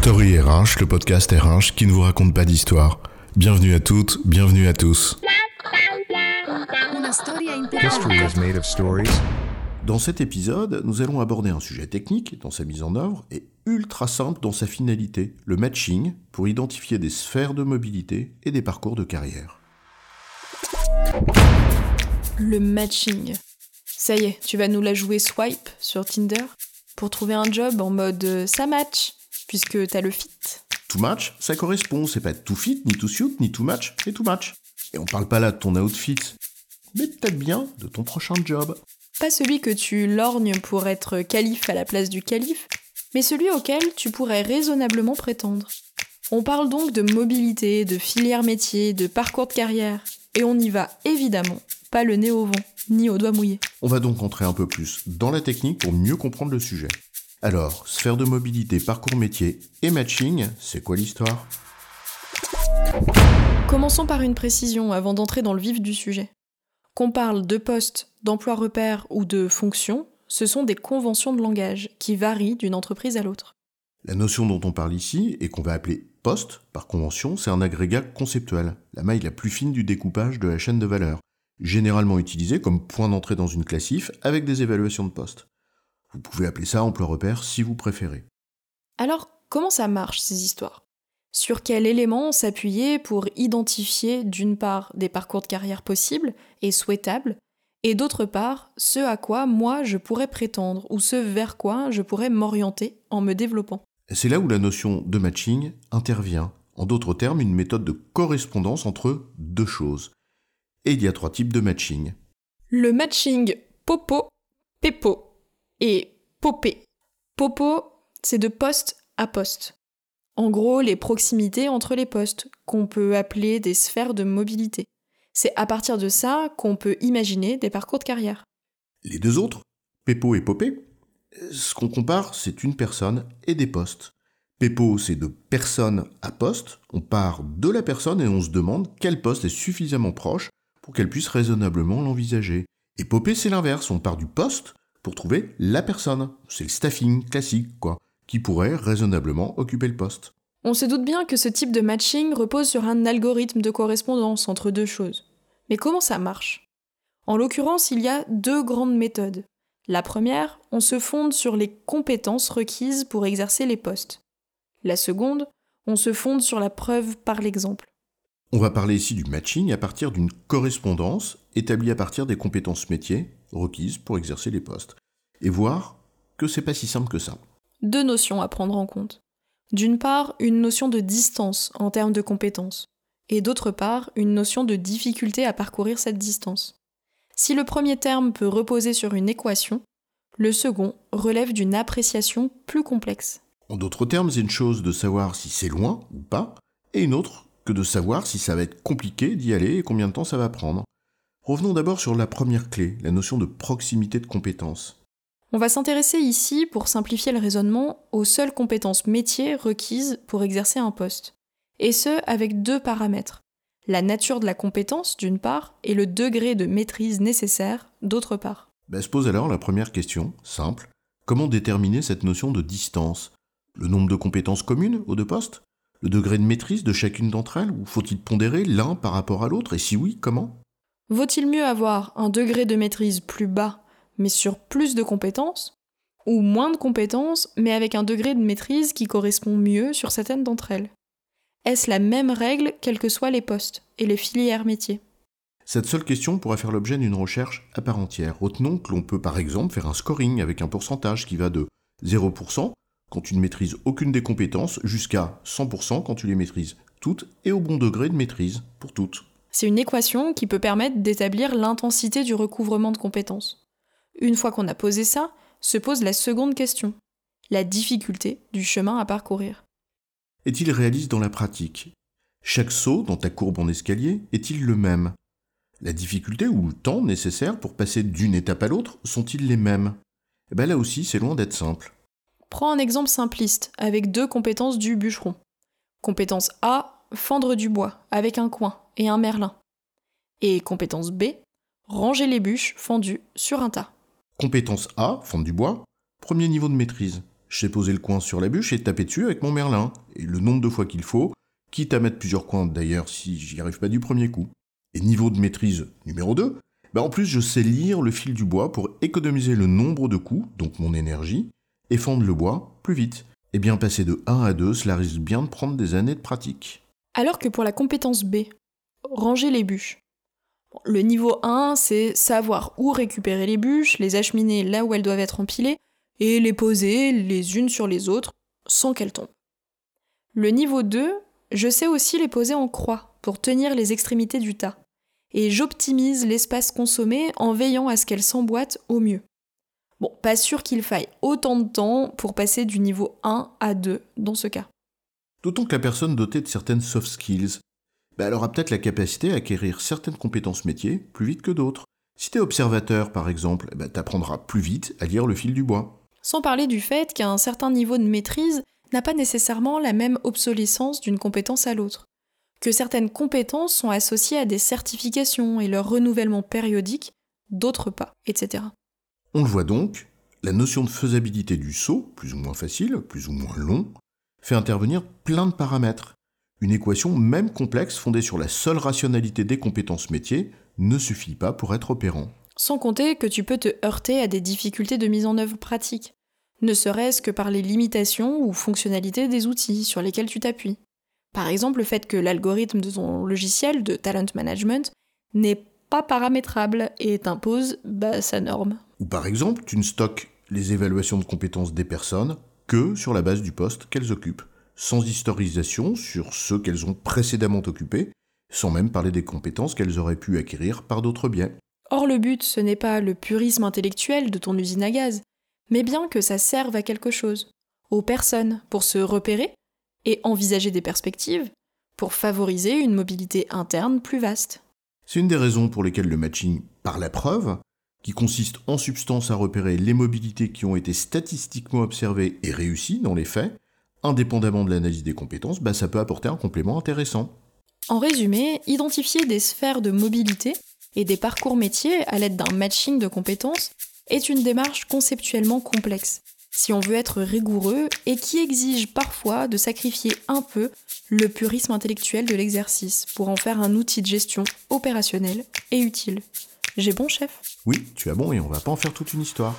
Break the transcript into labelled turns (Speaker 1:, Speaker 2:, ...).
Speaker 1: Story RH, le podcast RH qui ne vous raconte pas d'histoire. Bienvenue à toutes, bienvenue à tous.
Speaker 2: History is made of stories.
Speaker 1: Dans cet épisode, nous allons aborder un sujet technique dans sa mise en œuvre et ultra simple dans sa finalité, le matching, pour identifier des sphères de mobilité et des parcours de carrière.
Speaker 3: Le matching. Ça y est, tu vas nous la jouer swipe sur Tinder pour trouver un job en mode euh, ça match, puisque t'as le fit.
Speaker 1: Tout match, ça correspond, c'est pas tout fit, ni tout suit, ni tout match, mais tout match. Et on parle pas là de ton outfit, mais peut-être bien de ton prochain job.
Speaker 3: Pas celui que tu lorgnes pour être calife à la place du calife, mais celui auquel tu pourrais raisonnablement prétendre. On parle donc de mobilité, de filière métier, de parcours de carrière, et on y va évidemment pas le nez au vent, ni au doigt mouillé.
Speaker 1: On va donc entrer un peu plus dans la technique pour mieux comprendre le sujet. Alors, sphère de mobilité, parcours métier et matching, c'est quoi l'histoire?
Speaker 3: Commençons par une précision avant d'entrer dans le vif du sujet. Qu'on parle de poste, d'emploi repère ou de fonction, ce sont des conventions de langage qui varient d'une entreprise à l'autre.
Speaker 1: La notion dont on parle ici, et qu'on va appeler poste, par convention, c'est un agrégat conceptuel, la maille la plus fine du découpage de la chaîne de valeur, généralement utilisé comme point d'entrée dans une classif avec des évaluations de poste. Vous pouvez appeler ça emploi repère si vous préférez.
Speaker 3: Alors, comment ça marche ces histoires? Sur quel élément s'appuyer pour identifier d'une part des parcours de carrière possibles et souhaitables, et d'autre part ce à quoi moi je pourrais prétendre ou ce vers quoi je pourrais m'orienter en me développant?
Speaker 1: C'est là où la notion de matching intervient. En d'autres termes, une méthode de correspondance entre deux choses. Et il y a trois types de matching.
Speaker 3: Le matching popo, pepo et popé. Popo, c'est de poste à poste. En gros, les proximités entre les postes, qu'on peut appeler des sphères de mobilité. C'est à partir de ça qu'on peut imaginer des parcours de carrière.
Speaker 1: Les deux autres, Pepo et Popé, ce qu'on compare, c'est une personne et des postes. Pepo, c'est de personne à poste. On part de la personne et on se demande quel poste est suffisamment proche pour qu'elle puisse raisonnablement l'envisager. Et Popé, c'est l'inverse. On part du poste pour trouver la personne. C'est le staffing classique, quoi, qui pourrait raisonnablement occuper le poste.
Speaker 3: On se doute bien que ce type de matching repose sur un algorithme de correspondance entre deux choses. Mais comment ça marche? En l'occurrence, il y a deux grandes méthodes. La première, on se fonde sur les compétences requises pour exercer les postes. La seconde, on se fonde sur la preuve par l'exemple.
Speaker 1: On va parler ici du matching à partir d'une correspondance établie à partir des compétences métiers requises pour exercer les postes. Et voir que c'est pas si simple que ça.
Speaker 3: Deux notions à prendre en compte. D'une part, une notion de distance en termes de compétences, et d'autre part, une notion de difficulté à parcourir cette distance. Si le premier terme peut reposer sur une équation, le second relève d'une appréciation plus complexe.
Speaker 1: En d'autres termes, c'est une chose de savoir si c'est loin ou pas, et une autre que de savoir si ça va être compliqué d'y aller et combien de temps ça va prendre. Revenons d'abord sur la première clé, la notion de proximité de compétences.
Speaker 3: On va s'intéresser ici, pour simplifier le raisonnement, aux seules compétences métiers requises pour exercer un poste. Et ce, avec deux paramètres. La nature de la compétence, d'une part, et le degré de maîtrise nécessaire, d'autre part.
Speaker 1: Ben, se pose alors la première question, simple. Comment déterminer cette notion de distance? Le nombre de compétences communes aux deux postes? Le degré de maîtrise de chacune d'entre elles? Ou faut-il pondérer l'un par rapport à l'autre? Et si oui, comment?
Speaker 3: Vaut-il mieux avoir un degré de maîtrise plus bas, mais sur plus de compétences Ou moins de compétences, mais avec un degré de maîtrise qui correspond mieux sur certaines d'entre elles? Est-ce la même règle quels que soient les postes et les filières métiers?
Speaker 1: Cette seule question pourrait faire l'objet d'une recherche à part entière. Retenons que l'on peut par exemple faire un scoring avec un pourcentage qui va de 0% quand tu ne maîtrises aucune des compétences jusqu'à 100% quand tu les maîtrises toutes et au bon degré de maîtrise pour toutes.
Speaker 3: C'est une équation qui peut permettre d'établir l'intensité du recouvrement de compétences. Une fois qu'on a posé ça, se pose la seconde question, la difficulté du chemin à parcourir.
Speaker 1: Est-il réaliste dans la pratique? Chaque saut dans ta courbe en escalier est-il le même? La difficulté ou le temps nécessaire pour passer d'une étape à l'autre sont-ils les mêmes? Eh bien là aussi, c'est loin d'être simple.
Speaker 3: Prends un exemple simpliste avec deux compétences du bûcheron. Compétence A, fendre du bois avec un coin et un merlin. Et compétence B, ranger les bûches fendues sur un tas.
Speaker 1: Compétence A, fendre du bois, premier niveau de maîtrise. Je sais poser le coin sur la bûche et taper dessus avec mon merlin, et le nombre de fois qu'il faut, quitte à mettre plusieurs coins d'ailleurs si j'y arrive pas du premier coup. Et niveau de maîtrise numéro 2, bah en plus je sais lire le fil du bois pour économiser le nombre de coups, donc mon énergie, et fendre le bois plus vite. Et bien passer de 1 à 2, cela risque bien de prendre des années de pratique.
Speaker 3: Alors que pour la compétence B, ranger les bûches. Le niveau 1, c'est savoir où récupérer les bûches, les acheminer là où elles doivent être empilées, et les poser les unes sur les autres sans qu'elles tombent. Le niveau 2, je sais aussi les poser en croix pour tenir les extrémités du tas. Et j'optimise l'espace consommé en veillant à ce qu'elles s'emboîtent au mieux. Bon, pas sûr qu'il faille autant de temps pour passer du niveau 1 à 2 dans ce cas.
Speaker 1: D'autant que la personne dotée de certaines soft skills, bah, elle aura peut-être la capacité à acquérir certaines compétences métiers plus vite que d'autres. Si t'es observateur, par exemple, bah, t'apprendras plus vite à lire le fil du bois.
Speaker 3: Sans parler du fait qu'un certain niveau de maîtrise n'a pas nécessairement la même obsolescence d'une compétence à l'autre. Que certaines compétences sont associées à des certifications et leur renouvellement périodique, d'autres pas, etc.
Speaker 1: On le voit donc, la notion de faisabilité du saut, plus ou moins facile, plus ou moins long, fait intervenir plein de paramètres. Une équation même complexe fondée sur la seule rationalité des compétences métiers ne suffit pas pour être opérant.
Speaker 3: Sans compter que tu peux te heurter à des difficultés de mise en œuvre pratique, ne serait-ce que par les limitations ou fonctionnalités des outils sur lesquels tu t'appuies. Par exemple, le fait que l'algorithme de ton logiciel de talent management n'est pas paramétrable et t'impose bah, sa norme.
Speaker 1: Ou par exemple, tu ne stockes les évaluations de compétences des personnes que sur la base du poste qu'elles occupent, sans historisation sur ceux qu'elles ont précédemment occupés, sans même parler des compétences qu'elles auraient pu acquérir par d'autres biais.
Speaker 3: Or le but, ce n'est pas le purisme intellectuel de ton usine à gaz, mais bien que ça serve à quelque chose, aux personnes, pour se repérer et envisager des perspectives, pour favoriser une mobilité interne plus vaste.
Speaker 1: C'est une des raisons pour lesquelles le matching par la preuve, qui consiste en substance à repérer les mobilités qui ont été statistiquement observées et réussies dans les faits, indépendamment de l'analyse des compétences, bah ça peut apporter un complément intéressant.
Speaker 3: En résumé, identifier des sphères de mobilité et des parcours métiers à l'aide d'un matching de compétences est une démarche conceptuellement complexe, si on veut être rigoureux, et qui exige parfois de sacrifier un peu le purisme intellectuel de l'exercice pour en faire un outil de gestion opérationnel et utile. J'ai bon, chef?
Speaker 1: Oui, tu as bon et on va pas en faire toute une histoire.